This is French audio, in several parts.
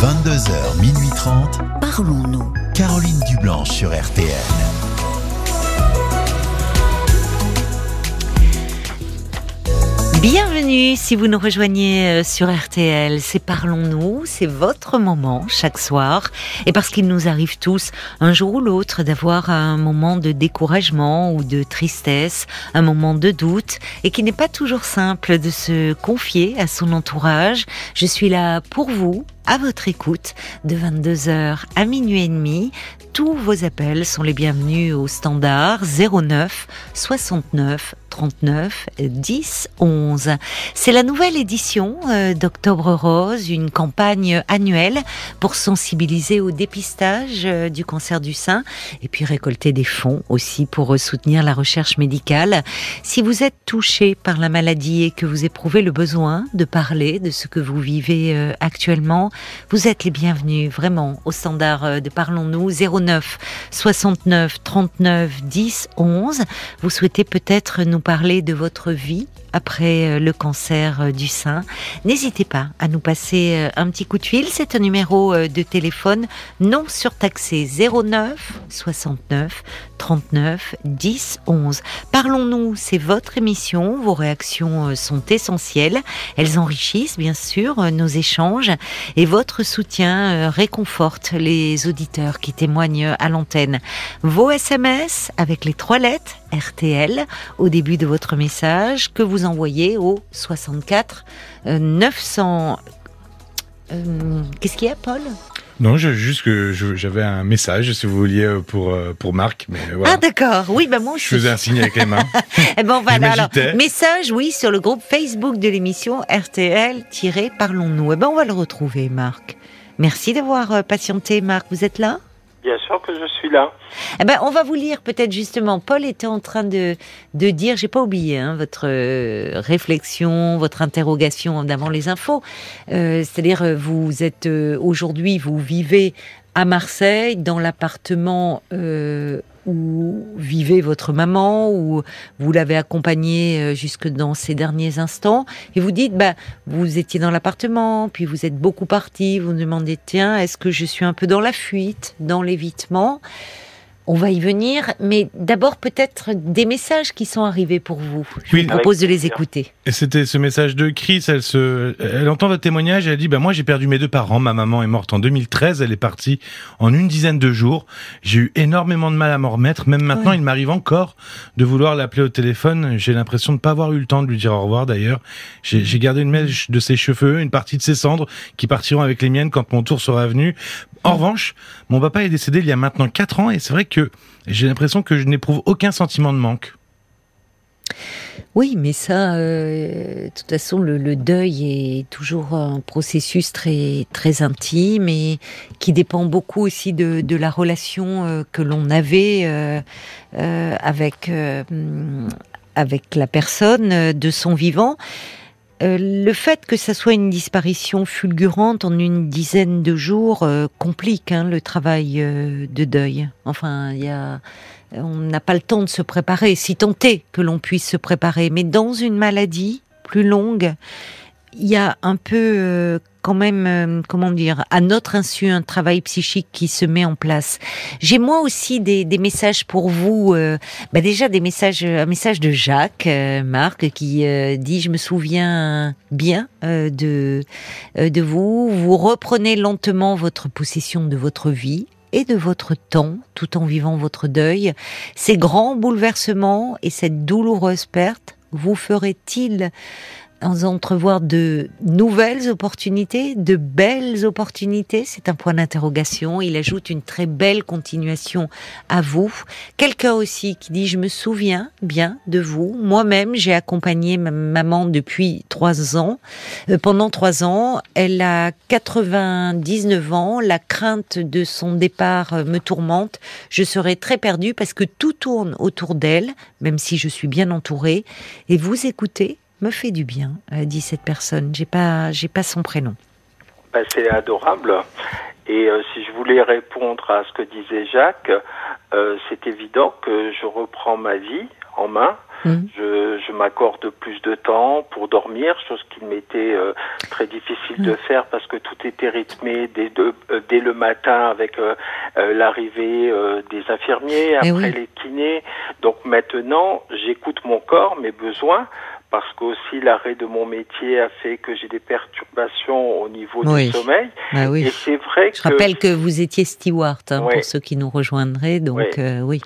22h, minuit 30. Parlons-nous. Caroline Dublanche sur RTL. Bienvenue si vous nous rejoignez euh, sur RTL. C'est Parlons-nous, c'est votre moment chaque soir. Et parce qu'il nous arrive tous, un jour ou l'autre, d'avoir un moment de découragement ou de tristesse, un moment de doute, et qui n'est pas toujours simple de se confier à son entourage. Je suis là pour vous, à votre écoute, de 22h à minuit et demi. Tous vos appels sont les bienvenus au standard 09 69 39 10 11. C'est la nouvelle édition euh, d'Octobre Rose, une campagne annuelle pour sensibiliser au dépistage euh, du cancer du sein et puis récolter des fonds aussi pour euh, soutenir la recherche médicale. Si vous êtes touché par la maladie et que vous éprouvez le besoin de parler de ce que vous vivez actuellement, vous êtes les bienvenus vraiment au standard de Parlons-nous 09 69 39 10 11. Vous souhaitez peut-être nous parler de votre vie après euh, le cancer euh, du sein, n'hésitez pas à nous passer euh, un petit coup de fil. C'est un numéro de téléphone non surtaxé 09 69 39 10 11. Parlons-nous, c'est votre émission. Vos réactions sont essentielles. Elles enrichissent bien sûr nos échanges et votre soutien réconforte les auditeurs qui témoignent à l'antenne. Vos SMS avec les trois lettres RTL au début de votre message que vous envoyez au 64 900. Euh, euh, qu'est-ce qu'il y a, Paul? Non, juste que j'avais un message, si vous vouliez, euh, pour, pour Marc. Mais voilà. Ah d'accord, oui, bah moi aussi. Je faisais un signe avec les mains. eh ben voilà, alors, message, oui, sur le groupe Facebook de l'émission RTL-Parlons-nous. Eh ben on va le retrouver, Marc. Merci d'avoir patienté, Marc. Vous êtes là? Bien sûr que je suis là. Eh ben, on va vous lire peut-être justement. Paul était en train de, de dire, j'ai pas oublié hein, votre euh, réflexion, votre interrogation d'avant les infos. Euh, c'est-à-dire, euh, vous êtes aujourd'hui, vous vivez à Marseille, dans l'appartement où vivait votre maman, où vous l'avez accompagnée euh, jusque dans ces derniers instants, et vous dites, bah, vous étiez dans l'appartement, puis vous êtes beaucoup parti, vous vous demandez, tiens, est-ce que je suis un peu dans la fuite, dans l'évitement? On va y venir, mais d'abord peut-être des messages qui sont arrivés pour vous. Je vous propose de les écouter. Et c'était ce message de Chris. Elle se, elle entend votre témoignage. Elle dit, bah moi j'ai perdu mes deux parents. Ma maman est morte en 2013. Elle est partie en une dizaine de jours. J'ai eu énormément de mal à m'en remettre. Même maintenant, il m'arrive encore de vouloir l'appeler au téléphone. J'ai l'impression de ne pas avoir eu le temps de lui dire au revoir. D'ailleurs, j'ai gardé une mèche de ses cheveux, une partie de ses cendres qui partiront avec les miennes quand mon tour sera venu. En revanche, mon papa est décédé il y a maintenant 4 ans et c'est vrai que j'ai l'impression que je n'éprouve aucun sentiment de manque. Oui, mais ça, euh, de toute façon, le, deuil est toujours un processus très très intime et qui dépend beaucoup aussi de, la relation euh, que l'on avait euh, avec avec la personne de son vivant. Euh, le fait que ça soit une disparition fulgurante en une dizaine de jours euh, complique hein, le travail euh, de deuil. Enfin, on n'a pas le temps de se préparer, si tant est que l'on puisse se préparer. Mais dans une maladie plus longue, il y a un peu quand même, euh, comment dire, à notre insu, un travail psychique qui se met en place. J'ai moi aussi des, messages pour vous. Euh, bah déjà des messages, un message de Jacques, euh, Marc, qui dit je me souviens bien de de vous. Vous reprenez lentement votre possession de votre vie et de votre temps tout en vivant votre deuil. Ces grands bouleversements et cette douloureuse perte vous ferait-il entrevoir de nouvelles opportunités, de belles opportunités C'est un point d'interrogation. Il ajoute une très belle continuation à vous. Quelqu'un aussi qui dit, je me souviens bien de vous. Moi-même, j'ai accompagné ma maman depuis trois ans. Euh, pendant trois ans, elle a 99 ans. La crainte de son départ euh, me tourmente. Je serai très perdue parce que tout tourne autour d'elle, même si je suis bien entourée. Et vous écoutez me fait du bien, euh, dit cette personne. J'ai pas, j'ai pas son prénom. Ben, c'est adorable. Et euh, si je voulais répondre à ce que disait Jacques, euh, c'est évident que je reprends ma vie en main Mhm. Je, je m'accorde plus de temps pour dormir, chose qui m'était euh, très difficile de faire parce que tout était rythmé dès, de- dès le matin avec l'arrivée des infirmiers, Eh après oui. les kinés. Donc maintenant, j'écoute mon corps, mes besoins. Parce qu'aussi l'arrêt de mon métier a fait que j'ai des perturbations au niveau Oui. du sommeil. Bah Et oui. c'est vrai Je que rappelle que vous étiez steward, hein, pour ceux qui nous rejoindraient, donc euh, oui.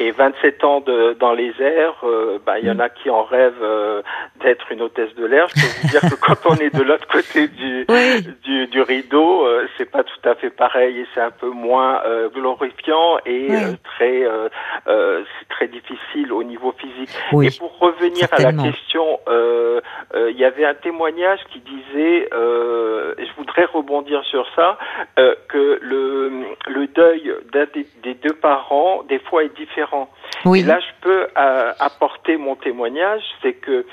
Et 27 ans de, dans les airs, euh, bah, il y en a qui en rêvent euh, d'être une hôtesse de l'air. Je peux vous dire que quand on est de l'autre côté du, Oui. du, du rideau, euh, c'est pas tout à fait pareil et c'est un peu moins euh, glorifiant et Ouais. euh, très, euh, euh, c'est très difficile au niveau physique. Oui. Et pour revenir à la question, euh, euh, il y avait un témoignage qui disait, euh, je voudrais rebondir sur ça, euh, que le, le deuil d'un des, des deux parents, des fois, est différent. Oui. Et là, je peux euh, apporter mon témoignage, c'est que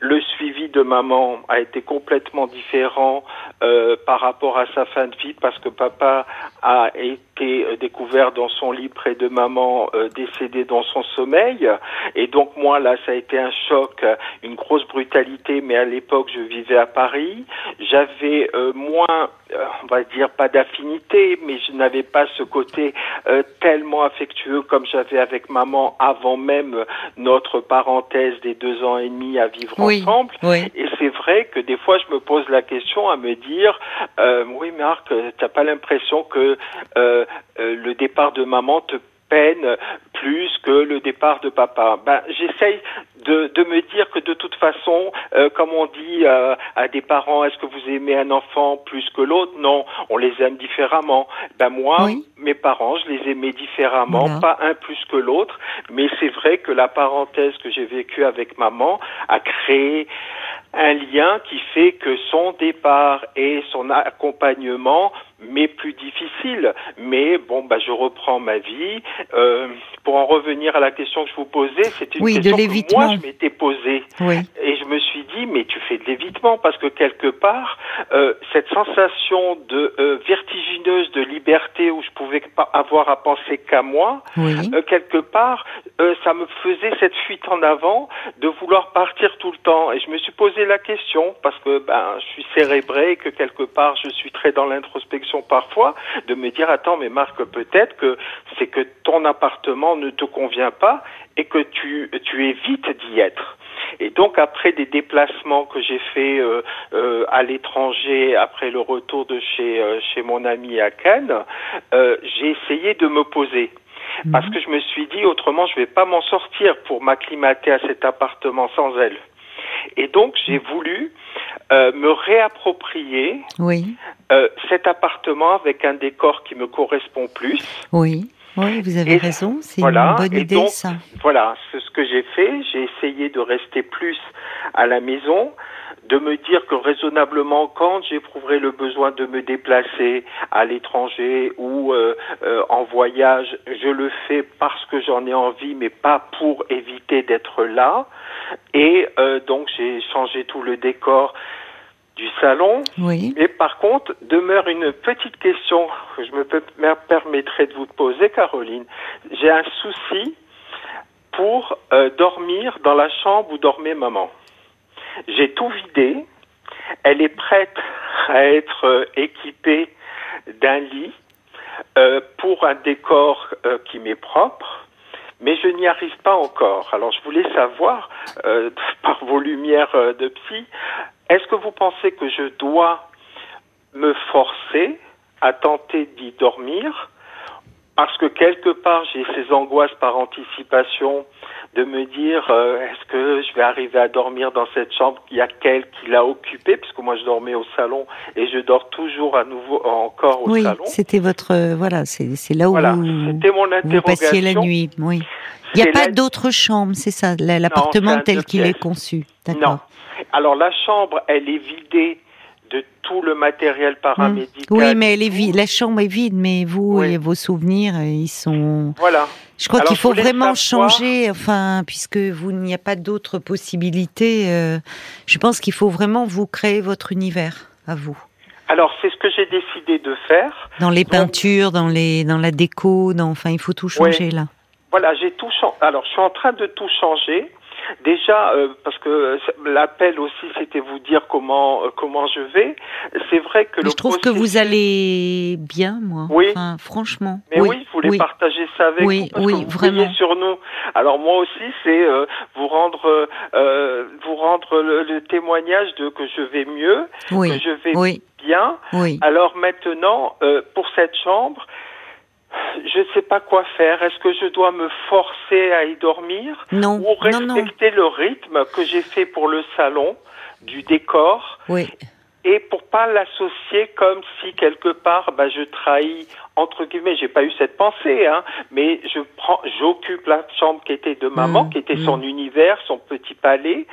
le suivi de maman a été complètement différent euh, par rapport à sa fin de vie, parce que papa a été euh, découvert dans son lit près de maman, euh, décédé dans son sommeil. Et donc moi, là, ça a été un choc, euh, une grosse brutalité, mais à l'époque, je vivais à Paris. J'avais euh, moins, euh, on va dire, pas d'affinité, mais je n'avais pas ce côté tellement affectueux comme j'avais avec maman avant même notre parenthèse des deux ans et demi à vivre Oui. ensemble. Oui. Et c'est vrai que des fois, je me pose la question à me dire, oui, Marc, t'as pas l'impression que euh, euh, le départ de maman te peine plus que le départ de papa. Ben, j'essaye de, de me dire que de toute façon, euh, comme on dit euh, à des parents, est-ce que vous aimez un enfant plus que l'autre? Non, on les aime différemment. Ben moi, Oui. mes parents, je les aimais différemment, Voilà. pas un plus que l'autre, mais c'est vrai que la parenthèse que j'ai vécue avec maman a créé un lien qui fait que son départ et son accompagnement m'est plus difficile. Mais bon, bah, je reprends ma vie. Euh, pour en revenir à la question que je vous posais, c'est une Oui, question que moi je m'étais posée. Oui. Et je me suis dit, mais tu fais de l'évitement parce que quelque part, euh, cette sensation de euh, vertigineuse de liberté où je pouvais pas avoir à penser qu'à moi, Oui. quelque part, ça me faisait cette fuite en avant de vouloir partir tout le temps. Et je me suis posé la question parce que ben je suis cérébré et que quelque part je suis très dans l'introspection parfois de me dire attends mais Marc peut-être que c'est que ton appartement ne te convient pas et que tu tu évites d'y être. Et donc après des déplacements que j'ai fait euh, euh, à l'étranger après le retour de chez euh, chez mon ami à Cannes, j'ai essayé de me poser parce que je me suis dit autrement je vais pas m'en sortir pour m'acclimater à cet appartement sans elle. Et donc j'ai voulu euh, me réapproprier Oui. euh, cet appartement avec un décor qui me correspond plus. Oui. Oui, vous avez Et raison. C'est voilà, une bonne idée, donc, ça. Voilà, c'est ce que j'ai fait. J'ai essayé de rester plus à la maison, de me dire que raisonnablement, quand j'éprouverai le besoin de me déplacer à l'étranger ou euh, euh, en voyage, je le fais parce que j'en ai envie, mais pas pour éviter d'être là. Et euh, donc j'ai changé tout le décor du salon. Oui. Mais par contre, demeure une petite question que je me per- me permettrai de vous poser, Caroline. J'ai un souci pour euh, dormir dans la chambre où dormait maman. J'ai tout vidé. Elle est prête à être euh, équipée d'un lit euh, pour un décor euh, qui m'est propre, mais je n'y arrive pas encore. Alors je voulais savoir, euh, par vos lumières euh, de psy, est-ce que vous pensez que je dois me forcer à tenter d'y dormir parce que quelque part j'ai ces angoisses par anticipation de me dire euh, est-ce que je vais arriver à dormir dans cette chambre Il y a qu'elle qui l'a occupée? Puisque moi je dormais au salon et je dors toujours à nouveau encore au Oui, salon. c'était votre. euh, voilà, c'est c'est là où Voilà, vous, c'était mon vous passiez la nuit. Oui. Il n'y a pas la- d'autre chambre, c'est ça, l'appartement tel qu'il est conçu. Non. Alors la chambre, elle est vidée de tout le matériel paramédical. Oui, mais. La chambre est vide, mais vous Oui. et vos souvenirs, euh, ils sont. Voilà. Je crois qu'il faut vraiment savoir- changer, enfin, puisque vous n'y a pas d'autres possibilités. euh, je pense qu'il faut vraiment vous créer votre univers à vous, Alors c'est ce que j'ai décidé de faire. dans les Donc- peintures, dans les, dans la déco, dans, enfin, il faut tout changer là. Voilà, j'ai tout changé. Alors, je suis en train de tout changer. Déjà, euh, parce que l'appel aussi, c'était vous dire comment euh, comment je vais. C'est vrai que Mais le je trouve que vous allez bien, moi. Oui. Enfin, franchement. Mais oui, vous voulez oui. partager ça avec Oui, parce oui, que vous vraiment. sur nous. Alors moi aussi, c'est euh, vous rendre euh, vous rendre le, le témoignage de que je vais mieux, que je vais oui, bien. oui. Alors maintenant, euh, pour cette chambre, je ne sais pas quoi faire. Est-ce que je dois me forcer à y dormir Non, ou non, non. respecter le rythme que j'ai fait pour le salon du décor Oui. et pour pas l'associer comme si quelque part bah, je trahis entre guillemets j'ai pas eu cette pensée hein mais je prends j'occupe la chambre qui était de maman Mm, qui était mm. son univers son petit palais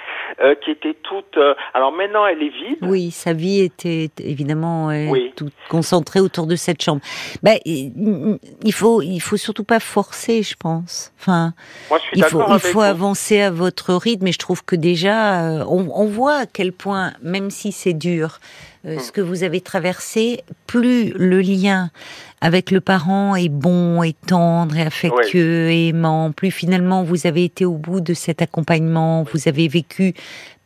euh, qui était toute euh, alors maintenant elle est vide Oui, sa vie était évidemment euh, Oui. toute concentrée autour de cette chambre. Ben, il faut, il faut surtout pas forcer, je pense. Enfin, moi je suis il faut, il faut vous. avancer à votre rythme. Et je trouve que déjà, euh, on, on voit à quel point, même si c'est dur, euh, Mm. ce que vous avez traversé, plus le lien avec le parent est bon, et tendre, et affectueux, et aimant, plus finalement vous avez été au bout de cet accompagnement, vous avez vécu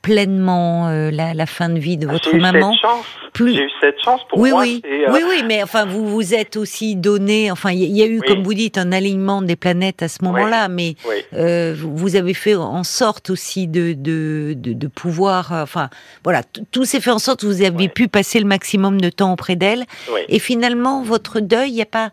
pleinement euh, la, la fin de vie de Ah, votre j'ai eu maman. cette chance Plus- j'ai eu cette chance pour oui, moi oui, euh, oui, oui, mais enfin, vous vous êtes aussi donné. Enfin, il y, a eu, Oui. comme vous dites, un alignement des planètes à ce moment-là, mais euh, vous avez fait en sorte aussi de de, de, de pouvoir. Enfin, voilà, tout s'est fait en sorte que vous avez pu passer le maximum de temps auprès d'elle. Et finalement, votre deuil, il y a pas.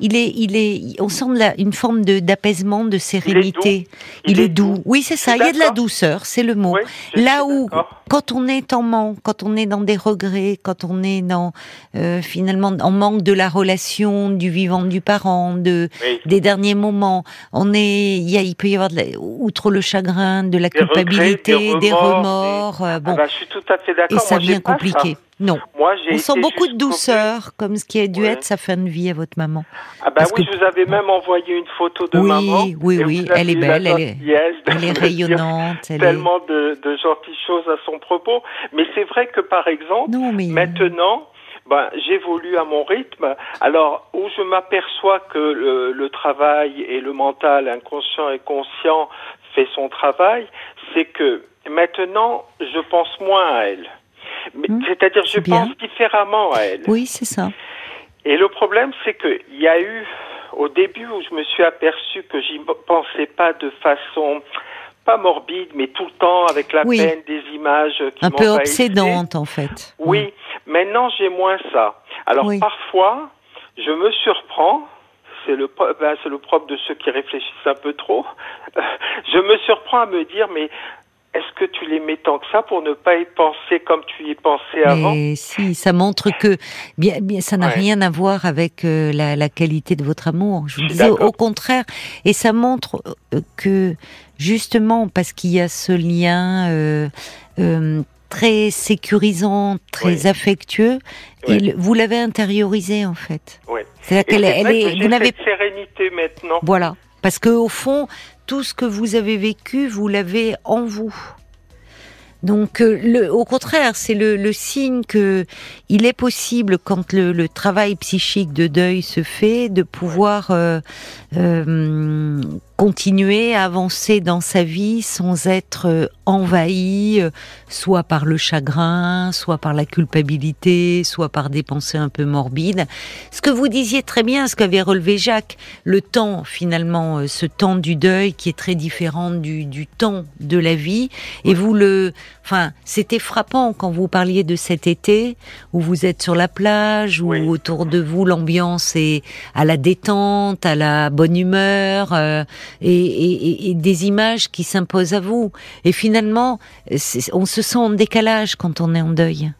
Il est, il est, on sent la- une forme de d'apaisement, de sérénité. Il est doux. Oui, c'est ça. Il y a de la douceur, c'est le mot. Oui, Là où, quand on est en manque, quand on est dans des regrets, quand on est dans euh, finalement en manque de la relation du vivant du parent, de Oui. des derniers moments, on est, il, y a, il peut y avoir de la- outre le chagrin, de la Des regrets, culpabilité, des des remords, remords, euh, Ah bon, bah, je suis tout à fait et d'accord ça Moi, j'ai devient compliqué. ça. Non, moi j'ai on sent beaucoup de douceur, comme ce qui a dû Ouais. être sa fin de vie à votre maman. ah bah parce oui que- je vous avais même envoyé une photo de Oui, maman oui, oui, avez elle est belle, elle est- Elle est rayonnante, elle est. tellement de, de gentilles choses à son propos mais c'est vrai que par exemple Non, mais Maintenant, ben, j'évolue à mon rythme. Alors, où je m'aperçois que le, le travail et le mental inconscient et conscient fait son travail, c'est que maintenant, je pense moins à elle. Hmm, C'est-à-dire, je bien. pense différemment à elle. oui, c'est ça. Et le problème, c'est qu'il y a eu, au début où je me suis aperçu que j'y pensais pas de façon, pas morbide, mais tout le temps avec la Oui. peine des images qui Un peu obsédante en fait. Oui, maintenant j'ai moins ça. Alors Oui. parfois, je me surprends. C'est le, ben, c'est le propre de ceux qui réfléchissent un peu trop. Je me surprends à me dire, mais est-ce que tu l'aimais tant que ça pour ne pas y penser comme tu y pensais avant? Mais si, ça montre que bien, bien, ça n'a Ouais. rien à voir avec euh, la, la qualité de votre amour. Je vous disais au, contraire, et ça montre euh, que justement parce qu'il y a ce lien euh, très sécurisant, très Oui. affectueux, vous l'avez intériorisé en fait. Oui. C'est-à-dire qu'elle c'est elle est, vous n'avez sérénité maintenant. voilà, parce que au fond, tout ce que vous avez vécu, vous l'avez en vous. Donc, euh, au contraire, c'est le, signe que il est possible, quand le, le travail psychique de deuil se fait, de pouvoir euh, euh, continuer à avancer dans sa vie sans être euh, envahi, euh, soit par le chagrin, soit par la culpabilité, soit par des pensées un peu morbides. Ce que vous disiez très bien, ce qu'avait relevé Jacques, le temps finalement, euh, ce temps du deuil qui est très différent du, du temps de la vie. Et vous le, enfin, c'était frappant quand vous parliez de cet été où vous êtes sur la plage, où Oui. autour de vous l'ambiance est à la détente, à la bonne humeur, euh, et, et- et- et des images qui s'imposent à vous. Et finalement, on se sent en décalage quand on est en deuil.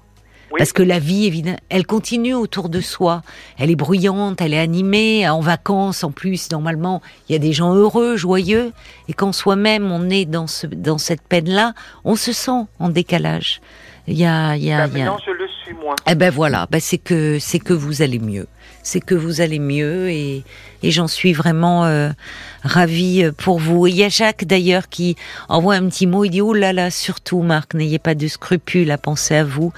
Oui. Parce que la vie, évidemment, elle continue autour de soi. Elle est bruyante, elle est animée. En vacances, en plus, normalement, il y a des gens heureux, joyeux. Et quand soi-même, on est dans, ce, dans cette peine-là, on se sent en décalage. Il y a, il y a, il y a- maintenant, je plus moins. Eh ben voilà, ben c'est que c'est que vous allez mieux, c'est que vous allez mieux et, et j'en suis vraiment euh, ravie pour vous. il y a Jacques d'ailleurs qui envoie un petit mot, il dit oh là là, surtout Marc, n'ayez pas de scrupules à penser à vous,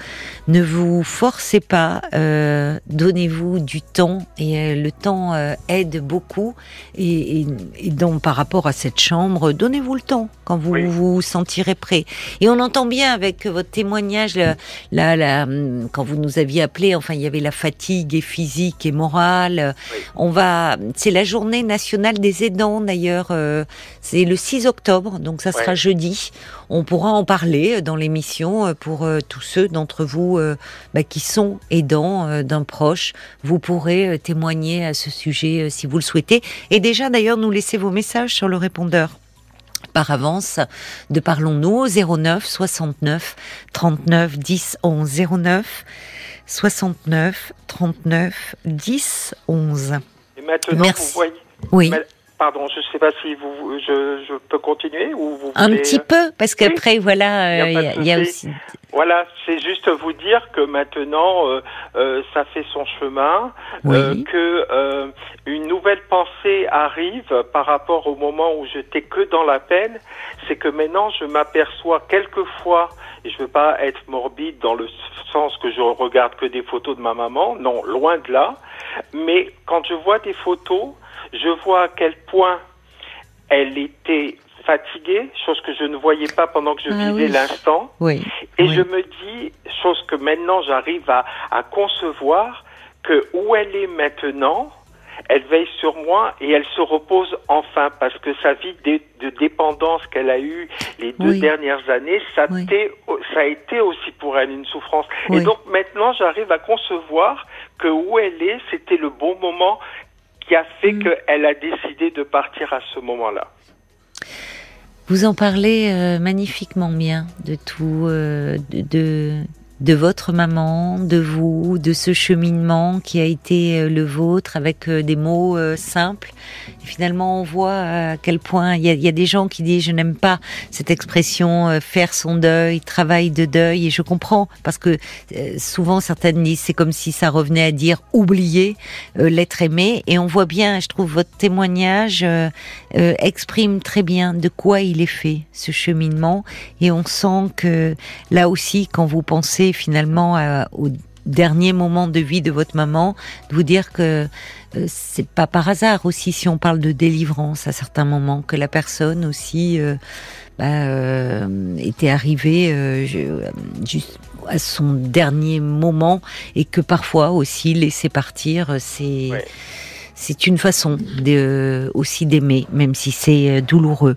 ne vous forcez pas, euh, donnez-vous du temps et euh, le temps euh, aide beaucoup. Et, et, et, donc par rapport à cette chambre, donnez-vous le temps quand vous Oui. vous sentirez prêt. Et on entend bien avec votre témoignage, la, la, la- quand vous nous aviez appelé, enfin il y avait la fatigue et physique et morale. Oui. On va, c'est la journée nationale des aidants d'ailleurs. euh, c'est le 6 octobre, donc ça sera jeudi. On pourra en parler dans l'émission euh, pour euh, tous ceux d'entre vous euh, bah, qui sont aidants euh, d'un proche. Vous pourrez euh, témoigner à ce sujet euh, si vous le souhaitez. Et déjà d'ailleurs nous laisser vos messages sur le répondeur par avance de Parlons-nous au 09 69 39 10 11 09 69 39 10 11. Et maintenant, Merci. vous voyez. Oui, Pardon, je ne sais pas si vous, je, je peux continuer ou vous un voulez- petit peu parce qu'après voilà, Il y a euh, y, a- aussi Voilà, c'est juste vous dire que maintenant, euh, euh, ça fait son chemin, Oui. euh, que euh, une nouvelle pensée arrive par rapport au moment où j'étais que dans la peine, c'est que maintenant je m'aperçois quelquefois, et je veux pas être morbide dans le sens que je regarde que des photos de ma maman, non, loin de là, mais quand je vois des photos, je vois à quel point elle était fatiguée, chose que je ne voyais pas pendant que je Ah vivais oui. l'instant. oui. Et oui. je me dis, chose que maintenant j'arrive à, à concevoir, que où elle est maintenant, elle veille sur moi et elle se repose enfin parce que sa vie de, de dépendance qu'elle a eue les deux Oui. dernières années, ça, Oui. t'est- ça a été aussi pour elle une souffrance. Et donc maintenant j'arrive à concevoir que où elle est, c'était le bon moment qui a fait Mm. qu'elle a décidé de partir à ce moment-là. Vous en parlez euh, magnifiquement bien de tout, euh, de, de de votre maman, de vous, de ce cheminement qui a été euh, le vôtre avec euh, des mots euh, simples. Et finalement, on voit à quel point il y y a des gens qui disent je n'aime pas cette expression faire son deuil, travail de deuil. Et je comprends parce que souvent certaines disent c'est comme si ça revenait à dire oublier l'être aimé. Et on voit bien, je trouve votre témoignage exprime très bien de quoi il est fait ce cheminement. Et on sent que là aussi, quand vous pensez finalement à- au dernier moment de vie de votre maman, de vous dire que euh, c'est pas par hasard aussi si on parle de délivrance à certains moments que la personne aussi euh, bah, euh, était arrivée euh, euh, juste à son dernier moment et que parfois aussi laisser partir euh, c'est. C'est une façon de, aussi d'aimer, même si c'est euh, douloureux.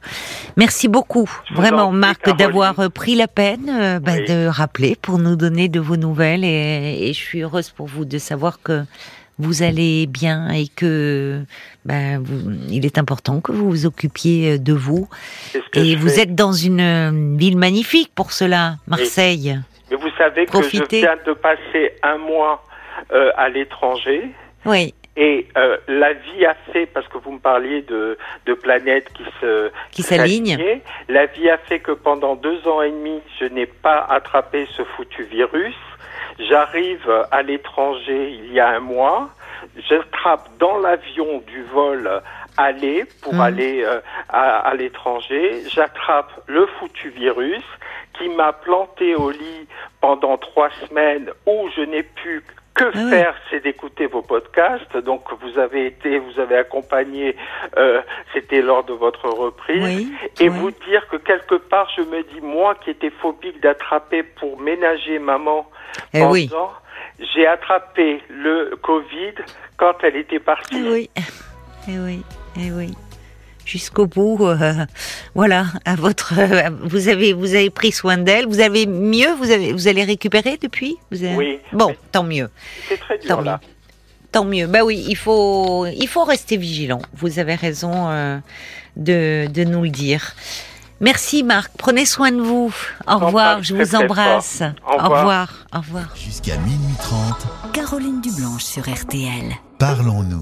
Merci beaucoup, vraiment, Marc, d'avoir euh, pris la peine euh, bah, Oui. de rappeler pour nous donner de vos nouvelles. Et, et je suis heureuse pour vous de savoir que vous allez bien et que bah, vous- il est important que vous vous occupiez euh, de vous. Et vous fais. êtes dans une euh, ville magnifique pour cela, Marseille. Mais vous savez Profitez. que je viens de passer un mois euh, à l'étranger Oui, et euh, la vie a fait, parce que vous me parliez de, de planètes qui se Qui s'alignent. la vie a fait que pendant deux ans et demi, je n'ai pas attrapé ce foutu virus. J'arrive à l'étranger il y a un mois, j'attrape dans l'avion du vol aller pour Mhm. aller euh, à, à l'étranger, j'attrape le foutu virus qui m'a planté au lit pendant trois semaines où je n'ai pu que Ah oui. faire, c'est d'écouter vos podcasts. Donc vous avez été, vous avez accompagné, euh, c'était lors de votre reprise. oui. Et oui. vous dire que quelque part, je me dis, moi qui étais phobique d'attraper pour ménager maman Eh pendant, j'ai attrapé le Covid quand elle était partie. Eh oui, eh oui, eh oui. Jusqu'au bout, euh, voilà. À votre, euh, vous avez, vous avez pris soin d'elle. Vous avez mieux. Vous avez, vous allez récupérer depuis? Vous avez- Oui. Bon, tant mieux, C'est très dur tant là. mieux, tant mieux. Bah oui, il faut, il faut rester vigilant. Vous avez raison euh, de, de nous le dire. Merci Marc. Prenez soin de vous. Au revoir. Je vous embrasse. Au Au revoir. revoir. Au revoir. Jusqu'à minuit 30, Caroline Dublanche sur RTL. parlons-nous.